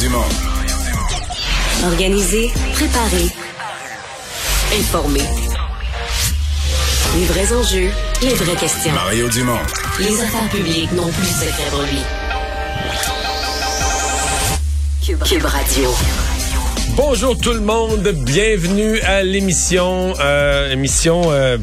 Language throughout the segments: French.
Dumont. Organiser, préparer, informer. Les vrais enjeux, les vraies questions. Mario Dumont. Les affaires publiques n'ont plus de secret pour lui. Cube, Cube Radio. Bonjour tout le monde, bienvenue à l'émission, euh, émission euh,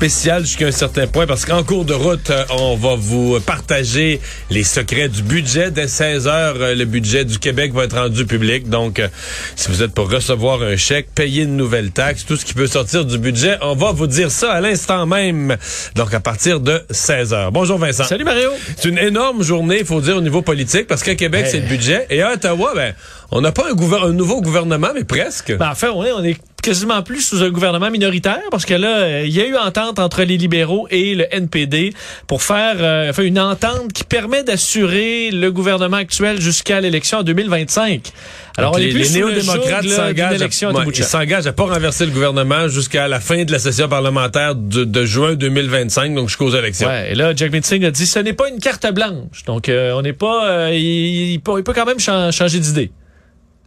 spéciale jusqu'à un certain point parce qu'en cours de route, euh, on va vous partager les secrets du budget. Dès 16 heures, euh, le budget du Québec va être rendu public. Donc, euh, si vous êtes pour recevoir un chèque, payer une nouvelle taxe, tout ce qui peut sortir du budget, on va vous dire ça à l'instant même. Donc, à partir de 16 heures. Bonjour Vincent. Salut Mario. C'est une énorme journée, il faut dire, au niveau politique, parce qu'à Québec, Hey. c'est le budget. Et à Ottawa, ben, on n'a pas un, un nouveau gouvernement, mais presque. Ben, en fait, on est, on est quasiment plus sous un gouvernement minoritaire parce que là, euh, il y a eu entente entre les libéraux et le NPD pour faire euh, enfin, une entente qui permet d'assurer le gouvernement actuel jusqu'à l'élection en 2025. Alors, on les, est plus les le néo-démocrates s'engagent à, à pas renverser le gouvernement jusqu'à la fin de la session parlementaire de, de juin 2025, donc jusqu'aux élections. Ouais, et là, Jack Meeting a dit ce n'est pas une carte blanche. Donc, euh, on n'est pas. euh, il, il peut, il peut quand même chan- changer d'idée.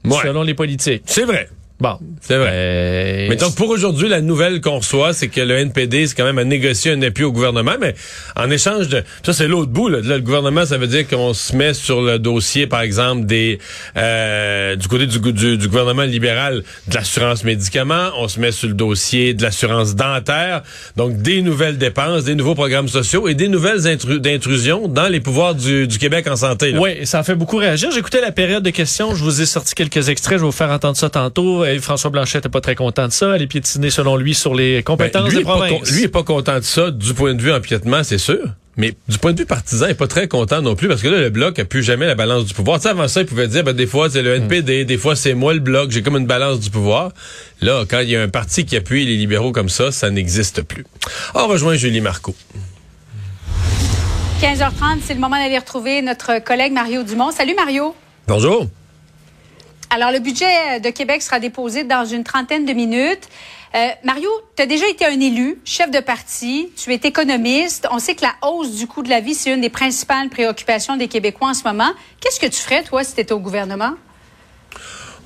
Ouais. Selon les politiques. C'est vrai. Bon. C'est vrai. Euh, Mais donc, pour aujourd'hui, la nouvelle qu'on reçoit, c'est que le NPD, c'est quand même à négocier un appui au gouvernement, mais en échange de... Ça, c'est l'autre bout. Là. Là, le gouvernement, ça veut dire qu'on se met sur le dossier, par exemple, des euh, du côté du, gou- du, du gouvernement libéral de l'assurance médicaments. On se met sur le dossier de l'assurance dentaire. Donc, des nouvelles dépenses, des nouveaux programmes sociaux et des nouvelles intru- d'intrusion dans les pouvoirs du, du Québec en santé. là. Oui, ça a fait beaucoup réagir. J'écoutais la période de questions. Je vous ai sorti quelques extraits. Je vais vous faire entendre ça tantôt. Et François Blanchet n'était pas très content de ça. Elle est piétinée, selon lui, sur les Ben, compétences lui, des provinces. lui est pas content de ça du point de vue empiètement, c'est sûr. Mais du point de vue partisan, il est pas très content non plus parce que là, le bloc a plus jamais la balance du pouvoir. Tu sais, avant ça, il pouvait dire, ben, des fois, c'est le NPD, des fois, c'est moi le bloc, j'ai comme une balance du pouvoir. Là, quand il y a un parti qui appuie les libéraux comme ça, ça n'existe plus. On rejoint Julie Marco. 15h30, c'est le moment d'aller retrouver notre collègue Mario Dumont. Salut Mario. Bonjour. Alors, le budget de Québec sera déposé dans une trentaine de minutes. Euh, Mario, tu as déjà été un élu, chef de parti, tu es économiste. On sait que la hausse du coût de la vie, c'est une des principales préoccupations des Québécois en ce moment. Qu'est-ce que tu ferais, toi, si tu étais au gouvernement?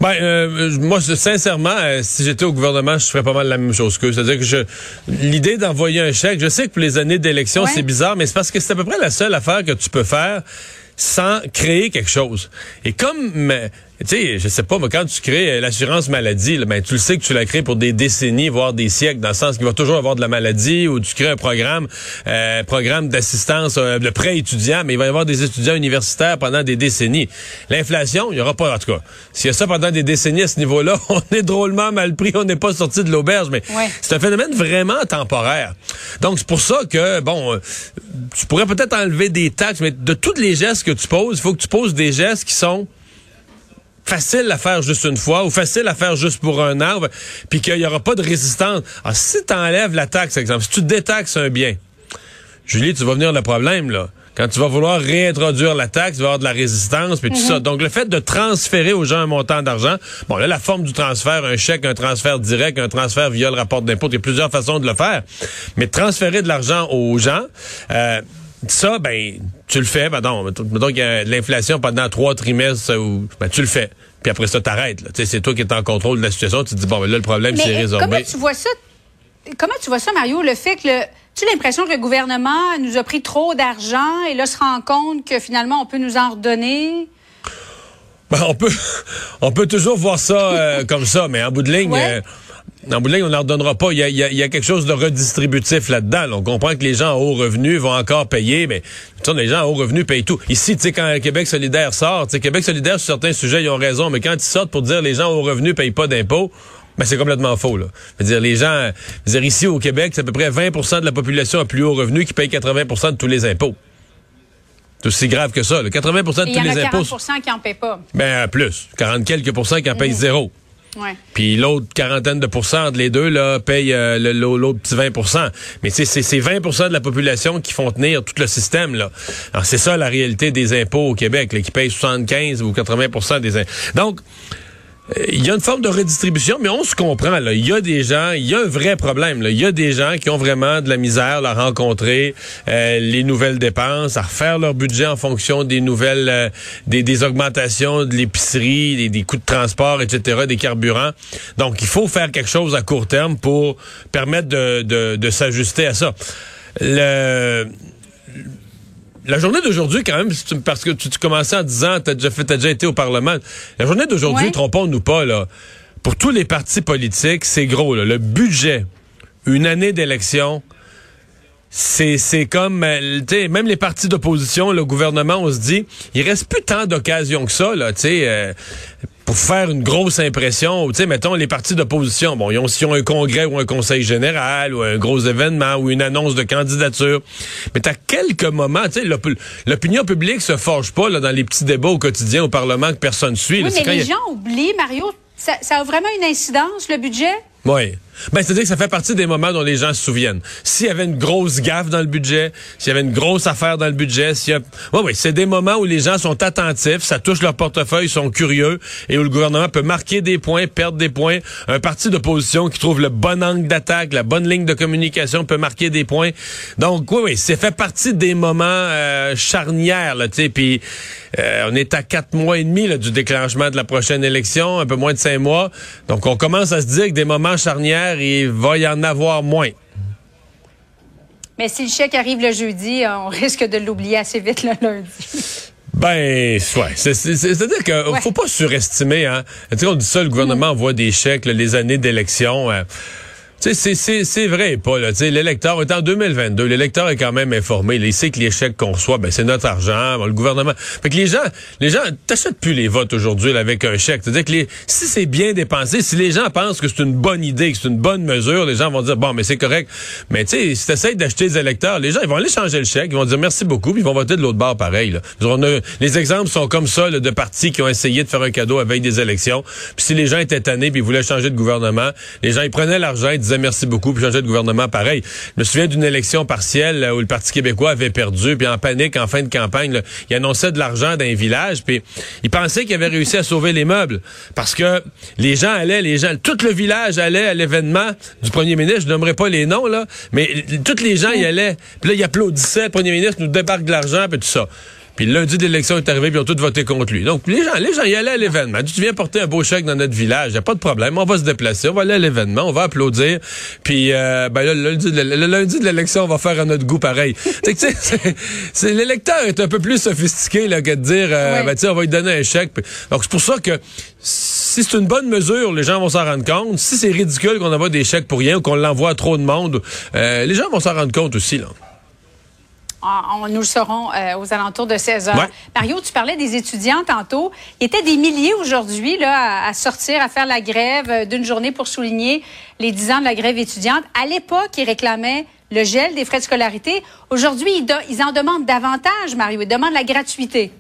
Ben, euh, moi, je- sincèrement, euh, si j'étais au gouvernement, je ferais pas mal la même chose qu'eux. C'est-à-dire que je, l'idée d'envoyer un chèque, je sais que pour les années d'élection, Ouais. c'est bizarre, mais c'est parce que c'est à peu près la seule affaire que tu peux faire sans créer quelque chose. Et comme, euh, tu sais, je sais pas, mais quand tu crées euh, l'assurance maladie, là, ben, tu le sais que tu la crées pour des décennies, voire des siècles, dans le sens qu'il va toujours avoir de la maladie, ou tu crées un programme, euh, programme d'assistance, euh, de prêt étudiant, mais il va y avoir des étudiants universitaires pendant des décennies. L'inflation, il y aura pas, en tout cas. S'il y a ça pendant des décennies à ce niveau-là, on est drôlement mal pris, on n'est pas sorti de l'auberge, mais Ouais. c'est un phénomène vraiment temporaire. Donc, c'est pour ça que, bon, euh, tu pourrais peut-être enlever des taxes, mais de tous les gestes que tu poses, il faut que tu poses des gestes qui sont faciles à faire juste une fois ou faciles à faire juste pour un an, puis qu'il n'y aura pas de résistance. Alors, si tu enlèves la taxe, par exemple, si tu détaxes un bien, Julie, tu vas venir le problème, là. Quand tu vas vouloir réintroduire la taxe, il va y avoir de la résistance, puis tout ça. Donc, le fait de transférer aux gens un montant d'argent, bon, là, la forme du transfert, un chèque, un transfert direct, un transfert via le rapport d'impôt, il y a plusieurs façons de le faire. Mais transférer de l'argent aux gens, euh, ça, ben, tu le fais, mettons mettons qu'il y a de l'inflation pendant trois trimestres, ou, ben, tu le fais. Puis après ça, t'arrêtes, c'est toi qui es en contrôle de la situation, tu te dis, bon, ben là, le problème, c'est Mais résorbé. comment tu vois ça? Comment tu vois ça, Mario, le fait que le, tu as l'impression que le gouvernement nous a pris trop d'argent et là se rend compte que finalement on peut nous en redonner? Ben, on peut, on peut toujours voir ça euh, comme ça, mais en bout de ligne, Ouais. euh, en bout de ligne, on n'en redonnera pas. Il y a, il y a- il y a quelque chose de redistributif là-dedans. là. On comprend que les gens à haut revenu vont encore payer, mais les gens à haut revenu payent tout. Ici, tu sais, quand Québec solidaire sort, Québec solidaire, sur certains sujets, ils ont raison, mais quand ils sortent pour dire les gens à haut revenu payent pas d'impôts, ben c'est complètement faux. Là. Je veux dire, les gens, je veux dire, ici au Québec, c'est à peu près 20% de la population à plus haut revenu qui paye 80% de tous les impôts. C'est aussi grave que ça. là. 80% de Et il y tous en les a impôts. 40 qui en paient pas. Ben, plus. 40 quelques pourcents qui en payent zéro. Puis l'autre quarantaine de pourcents entre les deux, là, paye euh, l'autre petit 20% Mais c'est c'est 20% de la population qui font tenir tout le système, là. Alors, c'est ça la réalité des impôts au Québec, là, qui payent 75 ou 80% des impôts. Donc, il y a une forme de redistribution, mais on se comprend. Là. Il y a des gens, il y a un vrai problème. Là. Il y a des gens qui ont vraiment de la misère à rencontrer euh, les nouvelles dépenses, à refaire leur budget en fonction des nouvelles, euh, des, des, augmentations de l'épicerie, des, des, coûts de transport, etc., des carburants. Donc, il faut faire quelque chose à court terme pour permettre de, de, de s'ajuster à ça. Le la journée d'aujourd'hui, quand même, parce que tu, commençais en disant, t'as déjà fait, as déjà été au Parlement. La journée d'aujourd'hui, trompons-nous pas, là. Pour tous les partis politiques, c'est gros, là. Le budget, une année d'élection, c'est c'est comme euh, même les partis d'opposition le gouvernement on se dit il reste plus tant d'occasions que ça là tu sais euh, pour faire une grosse impression, tu sais, mettons les partis d'opposition, bon, ils ont, ont un congrès ou un conseil général ou un gros événement ou une annonce de candidature, mais t'as quelques moments, tu sais, l'opinion publique se forge pas là, dans les petits débats au quotidien au Parlement que personne suit. Oui, mais les gens oublient, Mario, ça, ça a vraiment une incidence, le budget? Oui. Ben, c'est-à-dire que ça fait partie des moments dont les gens se souviennent. S'il y avait une grosse gaffe dans le budget, s'il y avait une grosse affaire dans le budget, s'il y a... Oui, oui, c'est des moments où les gens sont attentifs, ça touche leur portefeuille, sont curieux, et où le gouvernement peut marquer des points, perdre des points. Un parti d'opposition qui trouve le bon angle d'attaque, la bonne ligne de communication peut marquer des points. Donc, oui, oui, c'est fait partie des moments euh, charnières, là, tu sais, puis euh, on est à quatre mois et demi là, du déclenchement de la prochaine élection, un peu moins de cinq mois. Donc, on commence à se dire que des moments charnières, il va y en avoir moins. Mais si le chèque arrive le jeudi, on risque de l'oublier assez vite le lundi. Ben, ouais. C'est-à-dire qu'il ne faut pas surestimer. Hein. Tu sais, on dit ça, le gouvernement envoie des chèques les années d'élection. Euh, c'est vrai pas. là. L'électeur est en 2022. L'électeur est quand même informé. il sait que les chèques qu'on reçoit, ben, c'est notre argent. le gouvernement. Fait que les gens, les gens t'achètent plus les votes aujourd'hui avec un chèque. C'est-à-dire que les, si c'est bien dépensé, si les gens pensent que c'est une bonne idée, que c'est une bonne mesure, les gens vont dire bon, mais c'est correct. Mais tu sais, si t'essayes d'acheter des électeurs, les gens ils vont aller changer le chèque, ils vont dire merci beaucoup, puis ils vont voter de l'autre bord pareil. Les exemples sont comme ça de partis qui ont essayé de faire un cadeau avec des élections. Puis si les gens étaient tannés puis ils voulaient changer de gouvernement, les gens ils prenaient l'argent, disait merci beaucoup, puis changer de gouvernement pareil. Je me souviens d'une élection partielle où le Parti québécois avait perdu, puis en panique, en fin de campagne, il annonçait de l'argent d'un village, puis il pensait qu'il avait réussi à sauver les meubles, parce que les gens allaient, les gens, tout le village allait à l'événement du premier ministre, je nommerai pas les noms, là, mais tous les gens y allaient, puis là, ils applaudissaient, le premier ministre nous débarque de l'argent, puis tout ça. Puis le lundi d'élection est arrivé, puis ils ont tous voté contre lui. Donc, les gens, les gens y allaient à l'événement. Tu viens porter un beau chèque dans notre village, y a pas de problème. On va se déplacer, on va aller à l'événement, on va applaudir. Puis, euh, ben là, le, lundi, de l'élection, on va faire à notre goût pareil. tu sais, l'électeur est un peu plus sophistiqué là, que de dire, euh, ben, on va lui donner un chèque. Donc, c'est pour ça que si c'est une bonne mesure, les gens vont s'en rendre compte. Si c'est ridicule qu'on envoie des chèques pour rien ou qu'on l'envoie à trop de monde, euh, les gens vont s'en rendre compte aussi, là. On, nous le saurons euh, aux alentours de 16 heures. Mario, tu parlais des étudiants tantôt. Il y était des milliers aujourd'hui là à, sortir, à faire la grève euh, d'une journée pour souligner les 10 ans de la grève étudiante. À l'époque, ils réclamaient le gel des frais de scolarité. Aujourd'hui, ils, ils en demandent davantage, Mario. Ils demandent la gratuité.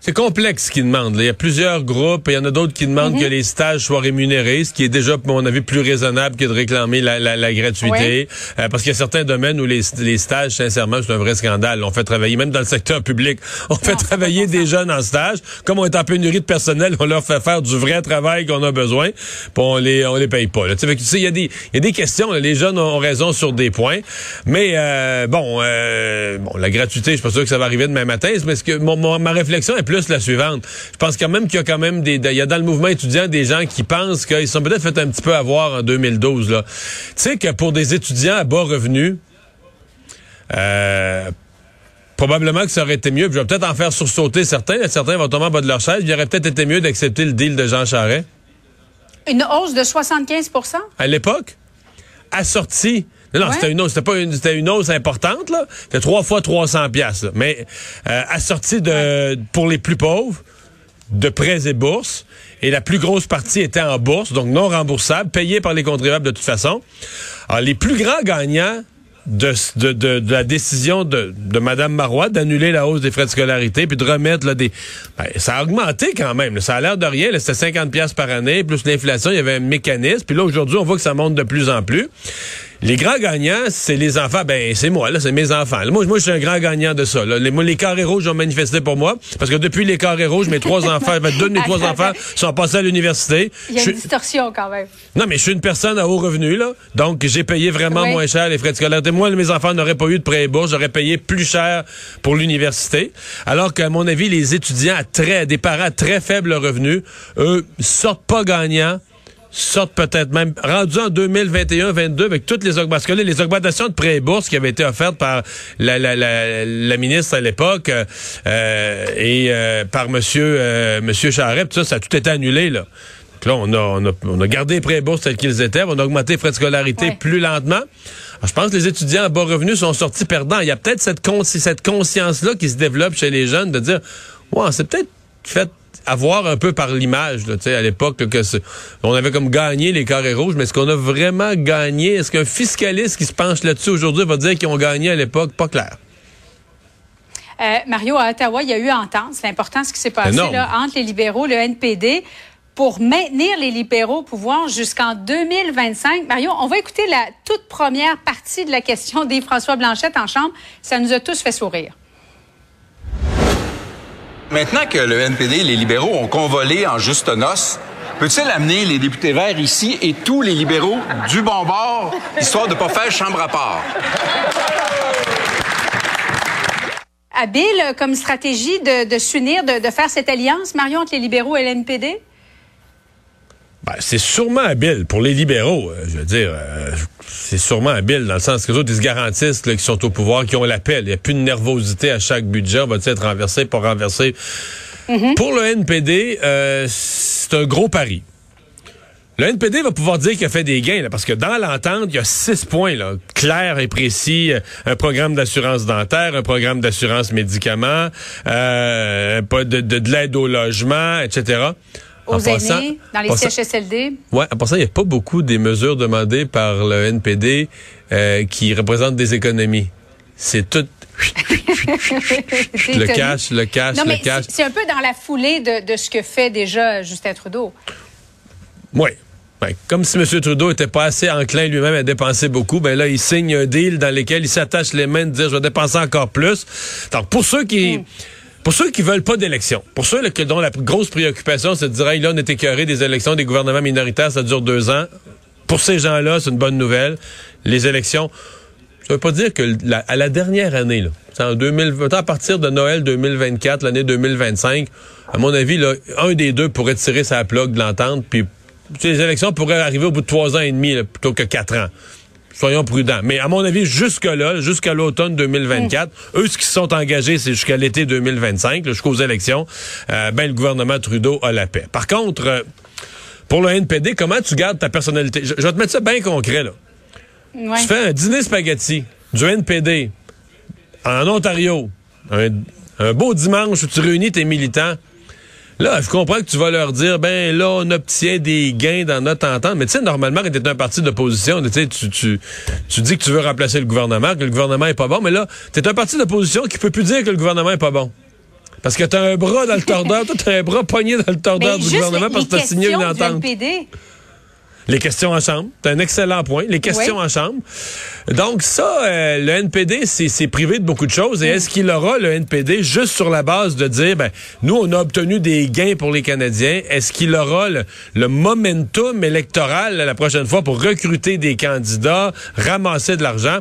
C'est complexe ce qu'ils demandent. Il y a plusieurs groupes et il y en a d'autres qui demandent mhm. que les stages soient rémunérés, ce qui est déjà, à mon avis, plus raisonnable que de réclamer la, la, la gratuité. Euh, parce qu'il y a certains domaines où les, les stages, sincèrement, c'est un vrai scandale. On fait travailler, même dans le secteur public, on fait travailler des jeunes en stage. Comme on est en pénurie de personnel, on leur fait faire du vrai travail qu'on a besoin, puis on les, on les paye pas. Tu sais, il y, a des, y a des questions. Les jeunes ont raison sur des points. Mais euh, bon, euh, bon, la gratuité, je suis pas sûr que ça va arriver demain matin. Mais ce que mon, ma réflexion est plus la suivante. Je pense quand même qu'il y a quand même des, il y a dans le mouvement étudiant des gens qui pensent qu'ils sont peut-être fait un petit peu avoir en 2012 là. Tu sais que pour des étudiants à bas revenus, euh, probablement que ça aurait été mieux. je vais peut-être en faire sursauter certains. Certains vont tomber en bas de leur chaise. Il aurait peut-être été mieux d'accepter le deal de Jean Charest. Une hausse de 75% À l'époque, assortie non, non, c'était une hausse, c'était pas une, c'était une hausse importante là. C'était trois fois 300 pièces. Mais euh, assorti de pour les plus pauvres de prêts et bourses. Et la plus grosse partie était en bourse, donc non remboursable, payée par les contribuables de toute façon. Alors, les plus grands gagnants de, de, de, la décision de, de Mme Marois d'annuler la hausse des frais de scolarité puis de remettre là, des... Ben, ça a augmenté quand même. Ça a l'air de rien. C'était 50 pièces par année, plus l'inflation, il y avait un mécanisme. Puis là, aujourd'hui, on voit que ça monte de plus en plus. Les grands gagnants, c'est les enfants. Ben, c'est moi, là, c'est mes enfants. Moi, moi, je suis un grand gagnant de ça. Là. Les, moi, les carrés rouges ont manifesté pour moi. Parce que depuis les carrés rouges, mes trois enfants, ben, deux de mes trois enfants sont passés à l'université. Il y a une distorsion quand même. non, mais je suis une personne à haut revenu, là. Donc, j'ai payé vraiment Oui. moins cher les frais de scolarité. Moi, mes enfants n'auraient pas eu de prêt et bourse. J'aurais payé plus cher pour l'université. Alors qu'à mon avis, les étudiants à très, des parents à très faible revenu, eux, sortent pas gagnants sortent peut-être même rendus en 2021-22 avec toutes les augmentations. Parce que là, les augmentations de prêts et bourses qui avaient été offertes par la, la, la, la ministre à l'époque euh, euh, et euh, par monsieur euh, monsieur Charest, tout ça, ça a tout été annulé là. Donc là, on a, on a, on a gardé les prêts et bourses tels qu'ils étaient, on a augmenté les frais de scolarité Ouais. plus lentement. Alors, je pense que les étudiants à bas revenus sont sortis perdants. Il y a peut-être cette, cette conscience-là qui se développe chez les jeunes de dire, ouais, c'est peut-être fait avoir un peu par l'image, tu sais, à l'époque, que on avait comme gagné les carrés rouges, mais est-ce qu'on a vraiment gagné? Est-ce qu'un fiscaliste qui se penche là-dessus aujourd'hui va dire qu'ils ont gagné à l'époque? Pas clair. Euh, Mario, à Ottawa, il y a eu entente. C'est important ce qui s'est passé là, entre les libéraux, le NPD, pour maintenir les libéraux au pouvoir jusqu'en 2025. Mario, on va écouter la toute première partie de la question des François Blanchette en Chambre. Ça nous a tous fait sourire. Maintenant que le NPD et les libéraux ont convolé en juste noces, peut-il amener les députés verts ici et tous les libéraux du bon bord, histoire de pas faire chambre à part? Habile comme stratégie de, s'unir, de, de faire cette alliance, Mario, entre les libéraux et le? Ben, c'est sûrement habile pour les libéraux. euh, je veux dire, euh, c'est sûrement habile dans le sens que les autres, ils se garantissent là, qu'ils sont au pouvoir, qu'ils ont l'appel. Il n'y a plus de nervosité à chaque budget. On va être renversé, pas renversé? Pour le NPD, euh, c'est un gros pari. Le NPD va pouvoir dire qu'il a fait des gains, là, parce que dans l'entente, il y a six points là, clairs et précis. Un programme d'assurance dentaire, un programme d'assurance médicaments, pas de, de, de l'aide au logement, etc. En Aux passant- aînés, dans les passant- CHSLD? Ouais, en passant, il n'y a pas beaucoup des mesures demandées par le NPD euh, qui représentent des économies. C'est tout le cash, le cash, Non, le cash. c'est- un peu dans la foulée de, de ce que fait déjà Justin Trudeau. Oui. Ben, comme si M. Trudeau était pas assez enclin lui-même à dépenser beaucoup, ben là, il signe un deal dans lequel il s'attache les mains de dire je vais dépenser encore plus. Donc, pour ceux qui. Pour ceux qui veulent pas d'élection, pour ceux dont la grosse préoccupation, c'est de dire, Hey, là, on est écœuré des élections, des gouvernements minoritaires, ça dure deux ans. Pour ces gens-là, c'est une bonne nouvelle. Les élections, ça veut pas dire que à la dernière année, c'est en 2000, à partir de Noël 2024, l'année 2025, à mon avis, là, un des deux pourrait tirer sa plug de l'entente, puis les élections pourraient arriver au bout de trois ans et demi plutôt que quatre ans. Soyons prudents. Mais à mon avis, jusque-là, jusqu'à l'automne 2024, eux, ce qui se sont engagés, c'est jusqu'à l'été 2025, là, jusqu'aux élections, euh, ben, le gouvernement Trudeau a la paix. Par contre, euh, pour le NPD, comment tu gardes ta personnalité? Je, je vais te mettre ça bien concret, là. Ouais. Tu fais un dîner spaghetti du NPD en Ontario, un, un beau dimanche où tu réunis tes militants. Là, je comprends que tu vas leur dire, ben là, on obtient des gains dans notre entente. Mais tu sais, normalement, quand tu es un parti d'opposition, tu, sais, tu, tu, tu dis que tu veux remplacer le gouvernement, que le gouvernement est pas bon. Mais là, tu es un parti d'opposition qui peut plus dire que le gouvernement est pas bon. Parce que tu as un bras dans le tordeur, toi, tu as un bras pogné dans le tordeur du gouvernement parce que tu les as signé une questions du entente. Les questions en chambre. C'est un excellent point. Les questions Oui. en chambre. Donc ça, euh, le NPD, c'est c'est privé de beaucoup de choses. Et est-ce qu'il aura le NPD juste sur la base de dire, ben, nous, on a obtenu des gains pour les Canadiens. Est-ce qu'il aura le, le momentum électoral la prochaine fois pour recruter des candidats, ramasser de l'argent?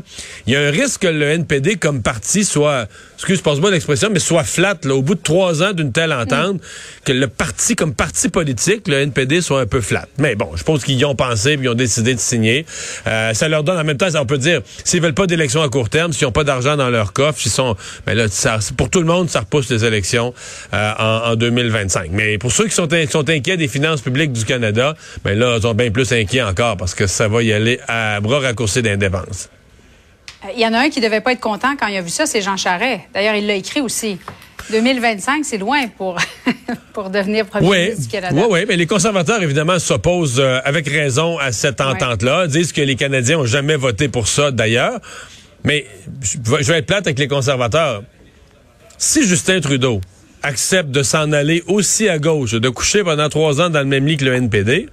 Il y a un risque que le NPD, comme parti, soit, excuse, passe-moi l'expression, mais soit flat, là, au bout de trois ans d'une telle entente, que le parti, comme parti politique, le NPD soit un peu flat. Mais bon, je pense qu'ils y ont pensé, puis ils ont décidé de signer. Euh, ça leur donne en même temps, ça, on peut dire, s'ils veulent pas d'élections à court terme, s'ils n'ont pas d'argent dans leur coffre, s'ils sont, ben là, ça, pour tout le monde, ça repousse les élections euh, en, en 2025. Mais pour ceux qui sont, in- qui sont inquiets des finances publiques du Canada, ben là, ils sont bien plus inquiets encore parce que ça va y aller à bras raccourcis d'indépendance. Il y en a un qui devait pas être content quand il a vu ça, c'est Jean Charest. D'ailleurs, il l'a écrit aussi. 2025, c'est loin pour, pour devenir premier Oui, ministre du Canada. oui, oui, mais les conservateurs, évidemment, s'opposent euh, avec raison à cette entente-là, disent que les Canadiens ont jamais voté pour ça, d'ailleurs. Mais je vais je vais être plate avec les conservateurs. Si Justin Trudeau accepte de s'en aller aussi à gauche, de coucher pendant trois ans dans le même lit que le NPD,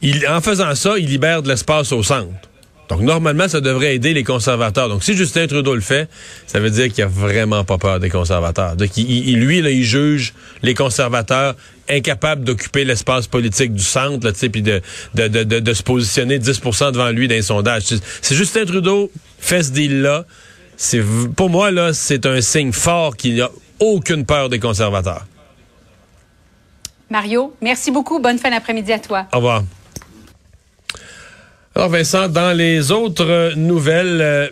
il, en faisant ça, il libère de l'espace au centre. Donc, normalement, ça devrait aider les conservateurs. Donc, si Justin Trudeau le fait, ça veut dire qu'il a vraiment pas peur des conservateurs. Donc, il, il- lui, là, il juge les conservateurs incapables d'occuper l'espace politique du centre, là, tu sais, puis de, de, de, de, de se positionner 10% devant lui dans les sondages. Si- Justin Trudeau fait ce deal-là, c'est, pour moi, là, c'est un signe fort qu'il n'y a aucune peur des conservateurs. Mario, merci beaucoup. Bonne fin d'après-midi à toi. Au revoir. Alors Vincent, dans les autres euh, nouvelles, euh,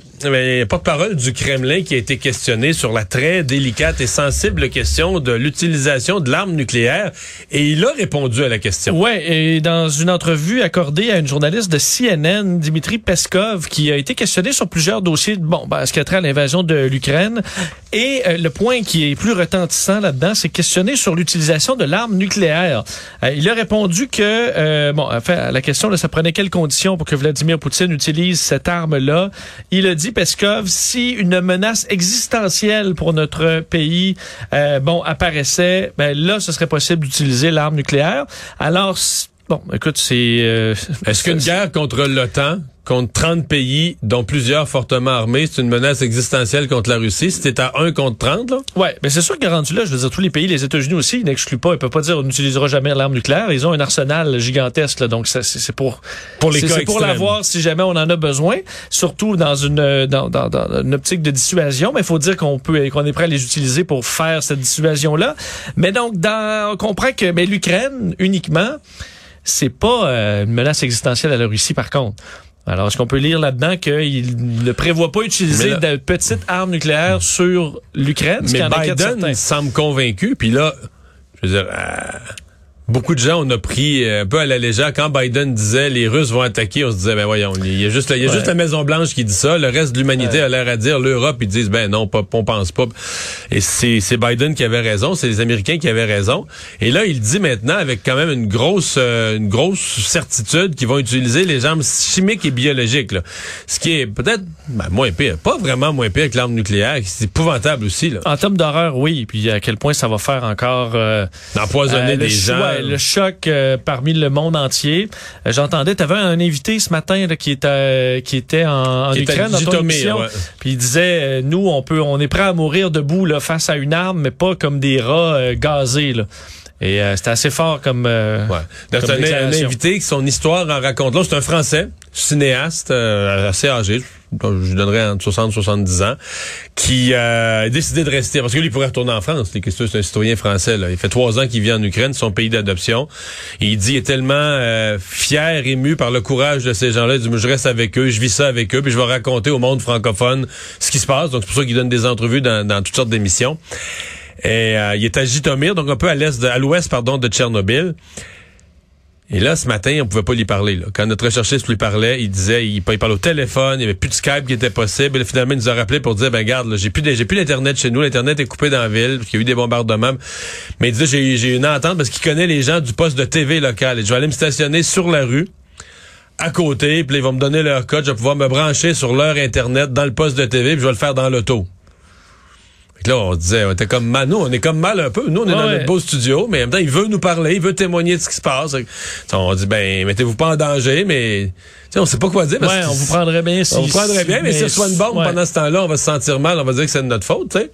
porte-parole du Kremlin qui a été questionné sur la très délicate et sensible question de l'utilisation de l'arme nucléaire et il a répondu à la question. Ouais, et dans une entrevue accordée à une journaliste de CNN, Dimitri Peskov, qui a été questionné sur plusieurs dossiers, bon, ben, ce qui a trait à l'invasion de l'Ukraine. Et euh, le point qui est plus retentissant là-dedans, c'est questionné sur l'utilisation de l'arme nucléaire. Euh, il a répondu que, euh, bon, enfin, à la question de ça prenait quelles conditions pour que Vladimir Poutine utilise cette arme-là? Il a dit, Peskov, si une menace existentielle pour notre pays, euh, bon, apparaissait, ben là, ce serait possible d'utiliser l'arme nucléaire. Alors, bon, écoute, c'est... euh, Est-ce qu'une guerre contre l'OTAN, contre 30 pays, dont plusieurs fortement armés, c'est une menace existentielle contre la Russie? Si t'es à 1 contre 30, là? Ouais, mais c'est sûr que rendu là, je veux dire, tous les pays, les États-Unis aussi, ils n'excluent pas, ils peuvent pas dire on n'utilisera jamais l'arme nucléaire. Ils ont un arsenal gigantesque, là, donc c'est pour Pour les c'est- pour l'avoir si jamais on en a besoin, surtout dans une dans, dans, dans une optique de dissuasion. Mais il faut dire qu'on peut qu'on est prêt à les utiliser pour faire cette dissuasion là. Mais donc, dans, on comprend que mais l'Ukraine uniquement, c'est pas euh, une menace existentielle à la Russie, par contre. Alors, est-ce qu'on peut lire là-dedans qu'il ne prévoit pas utiliser là- de petites armes nucléaires sur l'Ukraine? Mais Biden semble convaincu. Puis là, je veux dire, euh, beaucoup de gens on a pris euh, un peu à la légère quand Biden disait les Russes vont attaquer. On se disait ben voyons, il y a juste, il y a Ouais. juste la Maison Blanche qui dit ça. Le reste de l'humanité a l'air à dire l'Europe ils disent ben non, pas, on pense pas. Et c'est c'est Biden qui avait raison, c'est les Américains qui avaient raison. Et là il dit maintenant avec quand même une grosse euh, une grosse certitude qu'ils vont utiliser les armes chimiques et biologiques. Là. Ce qui est peut-être ben, moins pire, pas vraiment moins pire que l'arme nucléaire. C'est épouvantable aussi là. En termes d'horreur, oui. Puis à quel point ça va faire encore euh, D'empoisonner euh, des gens. Ouais, le choc euh, parmi le monde entier. Euh, J'entendais, tu avais un invité ce matin là, qui était qui était en, en Qui était Ukraine dans ton émission. ouais. Puis il disait, euh, nous, on peut, on est prêt à mourir debout là, face à une arme, mais pas comme des rats euh, gazés. Là. Et euh, c'était assez fort comme. euh, Ouais. Comme un, un invité qui son histoire en raconte. Là, c'est un Français, cinéaste, euh, assez âgé. Je donnerais entre 60 et 70 ans, qui euh, a décidé de rester. Parce que lui, il pourrait retourner en France. C'est un citoyen français. Là. Il fait trois ans qu'il vit en Ukraine, son pays d'adoption. Il dit il est tellement euh, fier, ému par le courage de ces gens-là. Il dit, je reste avec eux, je vis ça avec eux, puis je vais raconter au monde francophone ce qui se passe. Donc, c'est pour ça qu'il donne des entrevues dans, dans toutes sortes d'émissions. Et euh, il est à Jitomir, donc un peu à l'est, à l'ouest, pardon, de Tchernobyl. Et là, ce matin, on pouvait pas lui parler. Quand notre recherchiste lui parlait, il disait, il, il parlait au téléphone, il y avait plus de Skype qui était possible. Et finalement, il nous a rappelé pour dire, ben garde, j'ai plus, j'ai plus d'internet chez nous. L'internet est coupé dans la ville, parce y a eu des bombardements. Mais il disait, j'ai, une entente parce qu'il connaît les gens du poste de TV local. Et je vais aller me stationner sur la rue à côté, puis ils vont me donner leur code, je vais pouvoir me brancher sur leur internet dans le poste de TV, puis je vais le faire dans l'auto. Là, on se disait, on était comme mal, nous, on est comme mal un peu. Nous, on est Ouais, dans notre beau studio, mais en même temps, il veut nous parler, il veut témoigner de ce qui se passe. On dit, ben, mettez-vous pas en danger, mais, on sait pas quoi dire. parce Ouais, on vous prendrait bien si. on vous prendrait bien, mais si ce soit une bombe ouais. pendant ce temps-là, on va se sentir mal, on va dire que c'est de notre faute, tu sais.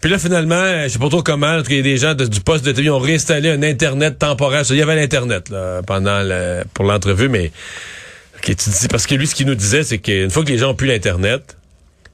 Puis là, finalement, je sais pas trop comment, en tout cas, il y a des gens de- du poste de TV ont réinstallé un Internet temporaire. Il y avait l'Internet, là, pendant le, pour l'entrevue, mais, ok, tu dis, parce que lui, ce qu'il nous disait, c'est qu'une fois que les gens ont plus l'Internet,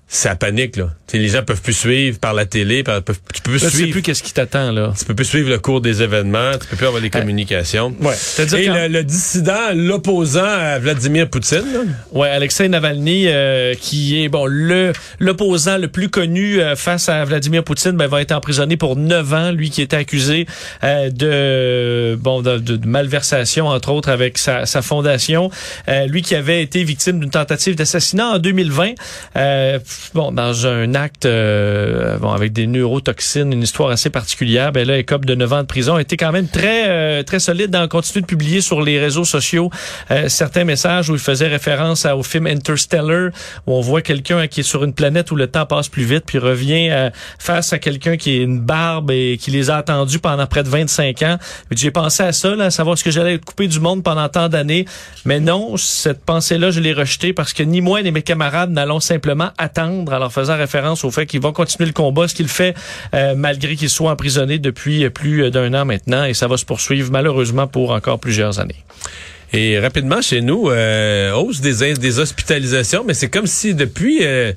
ça panique, là. Les gens peuvent plus suivre par la télé, par, peuvent- tu peux plus Là, tu sais suivre. plus qu'est-ce qui t'attend, là. Tu peux plus suivre le cours des événements, tu peux plus avoir les communications. Ouais. C'est-à-dire Et le, le dissident, l'opposant à Vladimir Poutine, là, Ouais, Alexei Navalny, euh, qui est bon le l'opposant le plus connu euh, face à Vladimir Poutine, ben, va être emprisonné pour neuf ans. Lui qui était accusé euh, de bon de, de- de malversation entre autres avec sa, sa fondation. Euh, lui qui avait été victime d'une tentative d'assassinat en 2020. Euh, bon, dans un un acte euh, bon, avec des neurotoxines, une histoire assez particulière. Ben là, écope de 9 ans de prison. A été quand même très euh, très solide dans continuer de publier sur les réseaux sociaux euh, certains messages où il faisait référence au film Interstellar, où on voit quelqu'un qui est sur une planète où le temps passe plus vite, puis revient euh, face à quelqu'un qui a une barbe et qui les a attendus pendant près de 25 ans. J'ai pensé à ça, là, à savoir ce que j'allais être coupé du monde pendant tant d'années. Mais non, cette pensée-là, je l'ai rejetée parce que ni moi ni mes camarades n'allons simplement attendre en leur faisant référence au fait qu'ils vont continuer le combat, ce qu'il fait euh, malgré qu'il soit emprisonné depuis plus d'un an maintenant et ça va se poursuivre malheureusement pour encore plusieurs années. Et rapidement, chez nous, euh, hausse des, des hospitalisations, mais c'est comme si depuis euh,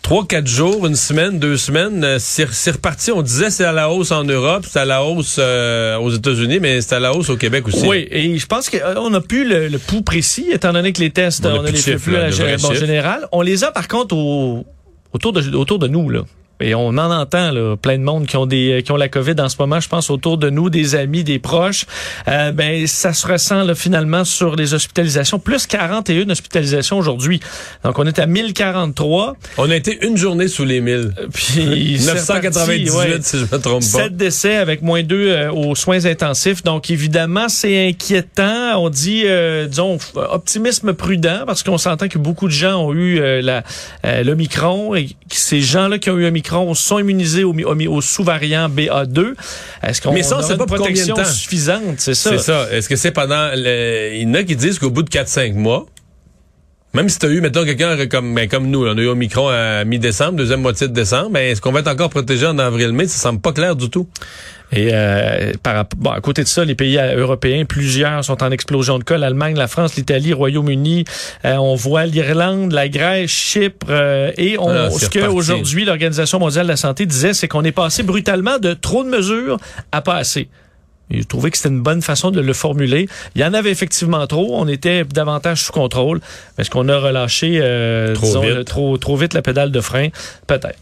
trois, quatre jours, une semaine, deux semaines, euh, c'est reparti. On disait c'est à la hausse en Europe, c'est à la hausse euh, aux États-Unis, mais c'est à la hausse au Québec aussi. Oui, et je pense qu'on n'a plus le, le, pouls précis, étant donné que les tests, on, on a, les chiffres, là, le bon, général. On les a par contre au, autour, de, autour de nous, là. Et on en entend là, plein de monde qui ont des qui ont la COVID en ce moment, je pense autour de nous, des amis, des proches. Euh, ben ça se ressent là, finalement sur les hospitalisations, plus 41 hospitalisations aujourd'hui. Donc on est à 1043. On a été une journée sous les 1000. Puis 998 ouais, si je me trompe pas. 7 décès avec moins 2 euh, aux soins intensifs. Donc évidemment, c'est inquiétant. On dit euh, disons optimisme prudent parce qu'on s'entend que beaucoup de gens ont eu euh, la l'Omicron et ces gens-là qui ont eu Omicron sont immunisés au, au, au sous-variant BA2. Est-ce qu'on ça, c'est pas protection combien de temps? suffisante, c'est ça? C'est ça. Est-ce que c'est pendant le... Il y en a qui disent qu'au bout de 4-5 mois, même si tu as eu, mettons, quelqu'un comme, ben, comme nous, on a eu Omicron à mi-décembre, deuxième moitié de décembre, ben, est-ce qu'on va être encore protégé en avril-mai? Ça semble pas clair du tout. Et euh, par, bon, à côté de ça, les pays européens, plusieurs sont en explosion de cas. L'Allemagne, la France, l'Italie, Royaume-Uni. Euh, on voit l'Irlande, la Grèce, Chypre. Euh, et on, Ah, ce c'est qu'aujourd'hui, l'Organisation mondiale de la santé disait, c'est qu'on est passé brutalement de trop de mesures à pas assez. Et je trouvais que c'était une bonne façon de le formuler. Il y en avait effectivement trop. On était davantage sous contrôle. Est-ce qu'on a relâché euh, Trop disons, vite. le- trop, trop vite la pédale de frein? Peut-être.